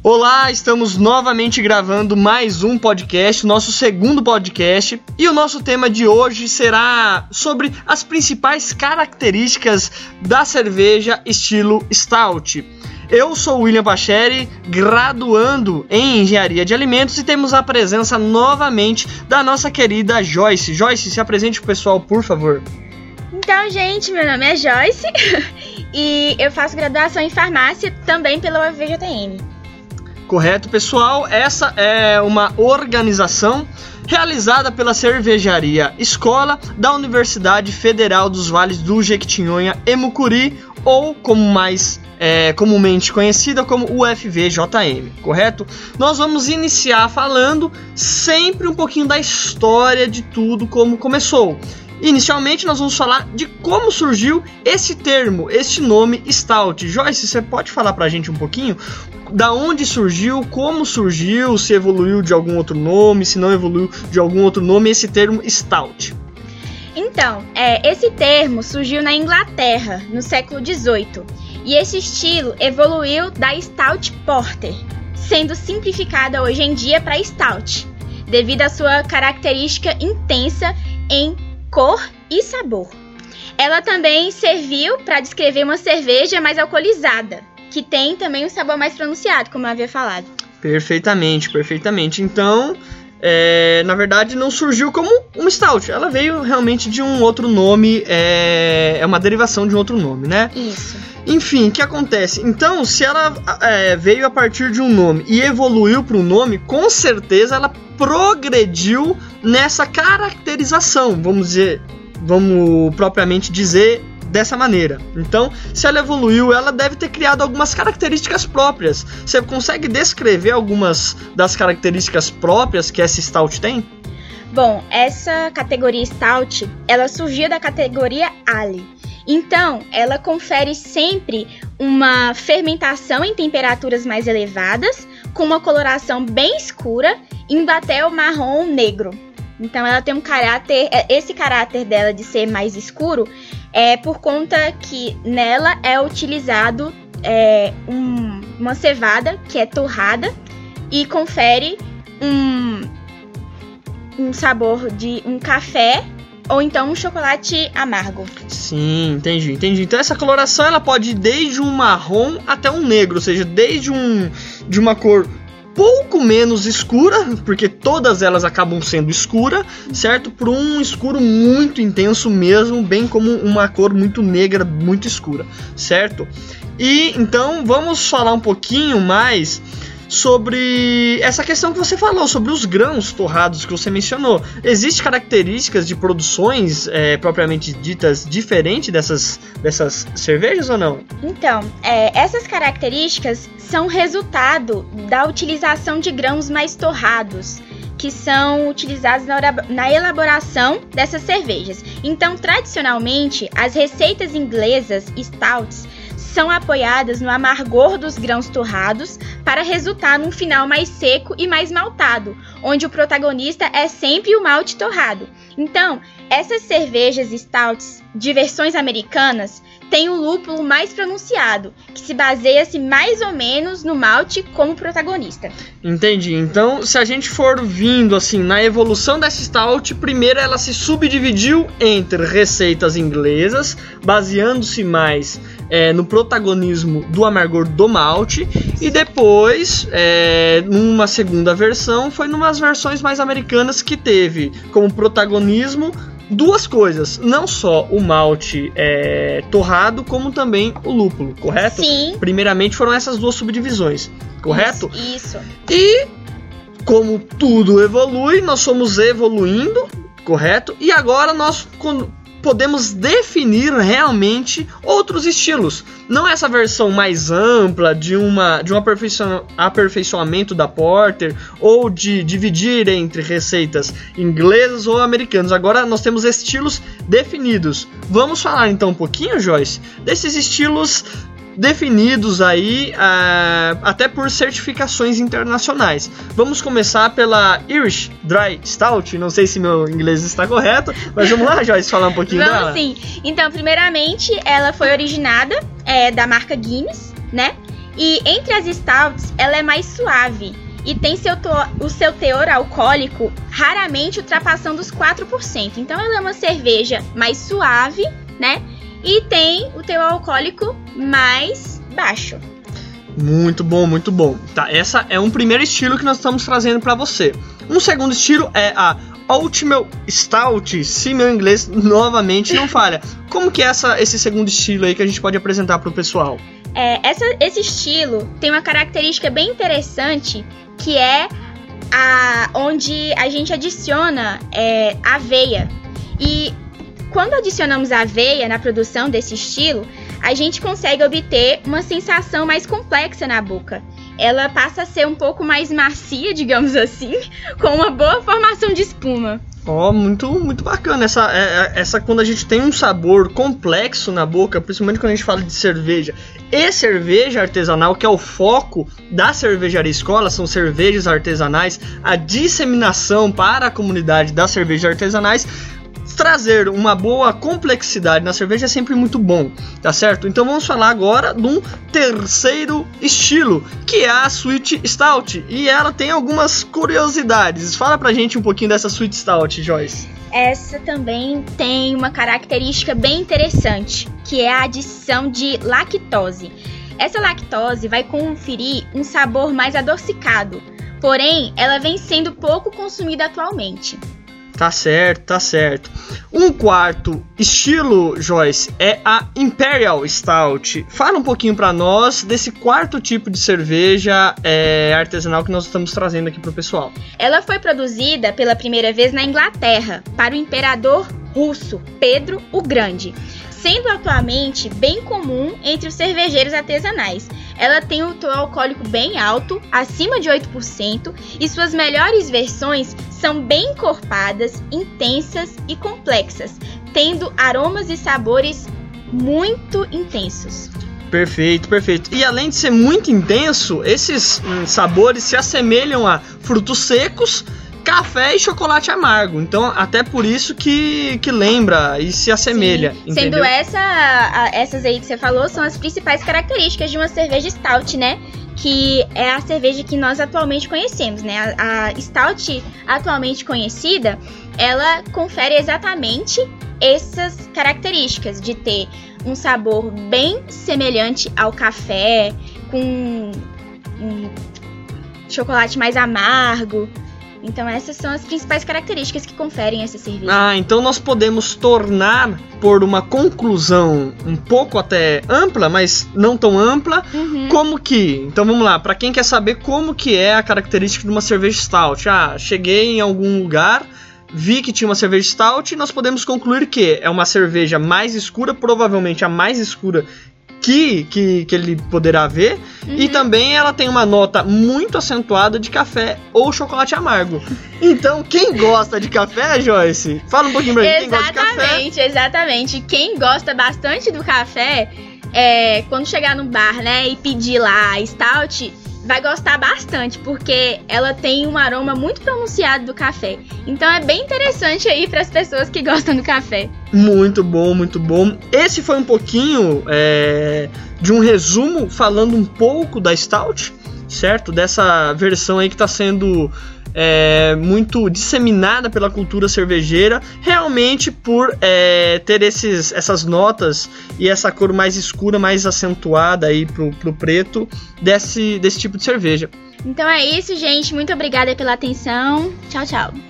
Olá, estamos novamente gravando mais um podcast, nosso segundo podcast, e o nosso tema de hoje será sobre as principais características da cerveja estilo Stout. Eu sou William Pacheri, graduando em Engenharia de Alimentos, e temos a presença novamente da nossa querida Joyce. Joyce, se apresente pro pessoal, por favor. Então, gente, meu nome é Joyce e eu faço graduação em farmácia também pela UFVJM. Correto, pessoal? Essa é uma organização realizada pela Cervejaria Escola da Universidade Federal dos Vales do Jequitinhonha e Mucuri, ou como mais é, comumente conhecida como UFVJM, correto? Nós vamos iniciar falando sempre um pouquinho da história de tudo, como começou. Inicialmente, nós vamos falar de como surgiu esse termo, este nome Stout. Joyce, você pode falar pra gente um pouquinho da onde surgiu, como surgiu, se evoluiu de algum outro nome, se não evoluiu de algum outro nome, esse termo Stout? Então, é, esse termo surgiu na Inglaterra no século XVIII e esse estilo evoluiu da Stout Porter, sendo simplificada hoje em dia para Stout, devido à sua característica intensa em cor e sabor. Ela também serviu para descrever uma cerveja mais alcoolizada, que tem também um sabor mais pronunciado, como eu havia falado. Perfeitamente, perfeitamente. Então, é, na verdade, não surgiu como uma stout. Ela veio realmente de um outro nome, é, é uma derivação de um outro nome, né? Isso. Enfim, o que acontece? Então, se ela é, veio a partir de um nome e evoluiu para um nome, com certeza ela progrediu nessa caracterização, vamos dizer, vamos propriamente dizer dessa maneira. Então, se ela evoluiu, ela deve ter criado algumas características próprias. Você consegue descrever algumas das características próprias que essa stout tem? Bom, essa categoria stout, ela surgiu da categoria Ale. Então, ela confere sempre uma fermentação em temperaturas mais elevadas, com uma coloração bem escura, em batel marrom negro. Então ela tem um caráter, é, esse caráter dela de ser mais escuro é por conta que nela é utilizado é, um, uma cevada que é torrada e confere um, um sabor de um café ou então um chocolate amargo. Sim, entendi, entendi. Então essa coloração ela pode ir desde um marrom até um negro, ou seja, desde um de uma cor pouco menos escura, porque todas elas acabam sendo escura, certo? Por um escuro muito intenso mesmo, bem como uma cor muito negra, muito escura, certo? E então vamos falar um pouquinho mais sobre essa questão que você falou, sobre os grãos torrados que você mencionou. Existem características de produções é, propriamente ditas diferentes dessas, dessas cervejas ou não? Então, é, essas características são resultado da utilização de grãos mais torrados que são utilizados na elaboração dessas cervejas. Então, tradicionalmente, as receitas inglesas stouts são apoiadas no amargor dos grãos torrados para resultar num final mais seco e mais maltado, onde o protagonista é sempre o malte torrado. Então, essas cervejas stouts de versões americanas tem o lúpulo mais pronunciado, que se baseia-se mais ou menos no malte como protagonista. Entendi. Então, se a gente for vindo assim na evolução dessa stout, primeiro ela se subdividiu entre receitas inglesas, baseando-se mais é, no protagonismo do amargor do malte, e depois, é, numa segunda versão, foi numas versões mais americanas que teve como protagonismo duas coisas, não só o malte é, torrado, como também o lúpulo, correto? Sim. Primeiramente foram essas duas subdivisões, correto? Isso. isso. E como tudo evolui, nós fomos evoluindo, correto? E agora nós podemos definir realmente outros estilos. Não essa versão mais ampla de, uma, de um aperfeiçoamento da Porter ou de dividir entre receitas inglesas ou americanas. Agora nós temos estilos definidos. Vamos falar então um pouquinho, Joyce, desses estilos definidos aí uh, até por certificações internacionais. Vamos começar pela Irish Dry Stout. Não sei se meu inglês está correto, mas vamos lá, Joyce, falar um pouquinho vamos dela. sim. Então, primeiramente, ela foi originada é, da marca Guinness, né? E entre as stouts, ela é mais suave e tem seu o seu teor alcoólico raramente ultrapassando os 4%. Então ela é uma cerveja mais suave, né? E tem o teor alcoólico mais baixo. Muito bom, muito bom. Tá, essa é um primeiro estilo que nós estamos trazendo para você. Um segundo estilo é a Ultimate Stout, se meu inglês novamente não falha. Como que é essa, esse segundo estilo aí que a gente pode apresentar para o pessoal? É, essa, esse estilo tem uma característica bem interessante que é a, onde a gente adiciona é, aveia. E quando adicionamos aveia na produção desse estilo, a gente consegue obter uma sensação mais complexa na boca. Ela passa a ser um pouco mais macia, digamos assim, com uma boa formação de espuma. Ó, oh, muito, muito bacana. Essa, é, é, essa quando a gente tem um sabor complexo na boca, principalmente quando a gente fala de cerveja e cerveja artesanal, que é o foco da cervejaria escola, são cervejas artesanais, a disseminação para a comunidade das cervejas artesanais trazer uma boa complexidade na cerveja é sempre muito bom, tá certo? Então vamos falar agora de um terceiro estilo, que é a Sweet Stout. E ela tem algumas curiosidades. Fala pra gente um pouquinho dessa Sweet Stout, Joyce. Essa também tem uma característica bem interessante, que é a adição de lactose. Essa lactose vai conferir um sabor mais adocicado, porém ela vem sendo pouco consumida atualmente. Tá certo, tá certo. Um quarto estilo, Joyce, é a Imperial Stout. Fala um pouquinho para nós desse quarto tipo de cerveja é, artesanal que nós estamos trazendo aqui pro pessoal. Ela foi produzida pela primeira vez na Inglaterra para o imperador russo Pedro o Grande sendo atualmente bem comum entre os cervejeiros artesanais. Ela tem um teor alcoólico bem alto, acima de 8%, e suas melhores versões são bem encorpadas, intensas e complexas, tendo aromas e sabores muito intensos. Perfeito, perfeito. E além de ser muito intenso, esses hum, sabores se assemelham a frutos secos, café e chocolate amargo. Então, até por isso que, que lembra e se assemelha. Sendo essa, a, essas aí que você falou, são as principais características de uma cerveja stout, né? Que é a cerveja que nós atualmente conhecemos, né? A, a stout atualmente conhecida, ela confere exatamente essas características de ter um sabor bem semelhante ao café, com um chocolate mais amargo, então essas são as principais características que conferem essa cerveja. Ah, então nós podemos tornar por uma conclusão um pouco até ampla, mas não tão ampla, uhum. como que? Então vamos lá, para quem quer saber como que é a característica de uma cerveja stout. Ah, cheguei em algum lugar, vi que tinha uma cerveja stout, nós podemos concluir que é uma cerveja mais escura, provavelmente a mais escura que, que, que ele poderá ver. Uhum. E também ela tem uma nota muito acentuada de café ou chocolate amargo. Então, quem gosta de café, Joyce? Fala um pouquinho pra mim. Quem gosta de café? Exatamente, exatamente. Quem gosta bastante do café, é, quando chegar no bar, né, e pedir lá stout, vai gostar bastante, porque ela tem um aroma muito pronunciado do café. Então é bem interessante aí para as pessoas que gostam do café. Muito bom, muito bom. Esse foi um pouquinho é, de um resumo falando um pouco da Stout, certo? Dessa versão aí que está sendo é, muito disseminada pela cultura cervejeira, realmente por é, ter esses, essas notas e essa cor mais escura, mais acentuada aí pro, pro preto desse, desse tipo de cerveja. Então é isso, gente. Muito obrigada pela atenção. Tchau, tchau.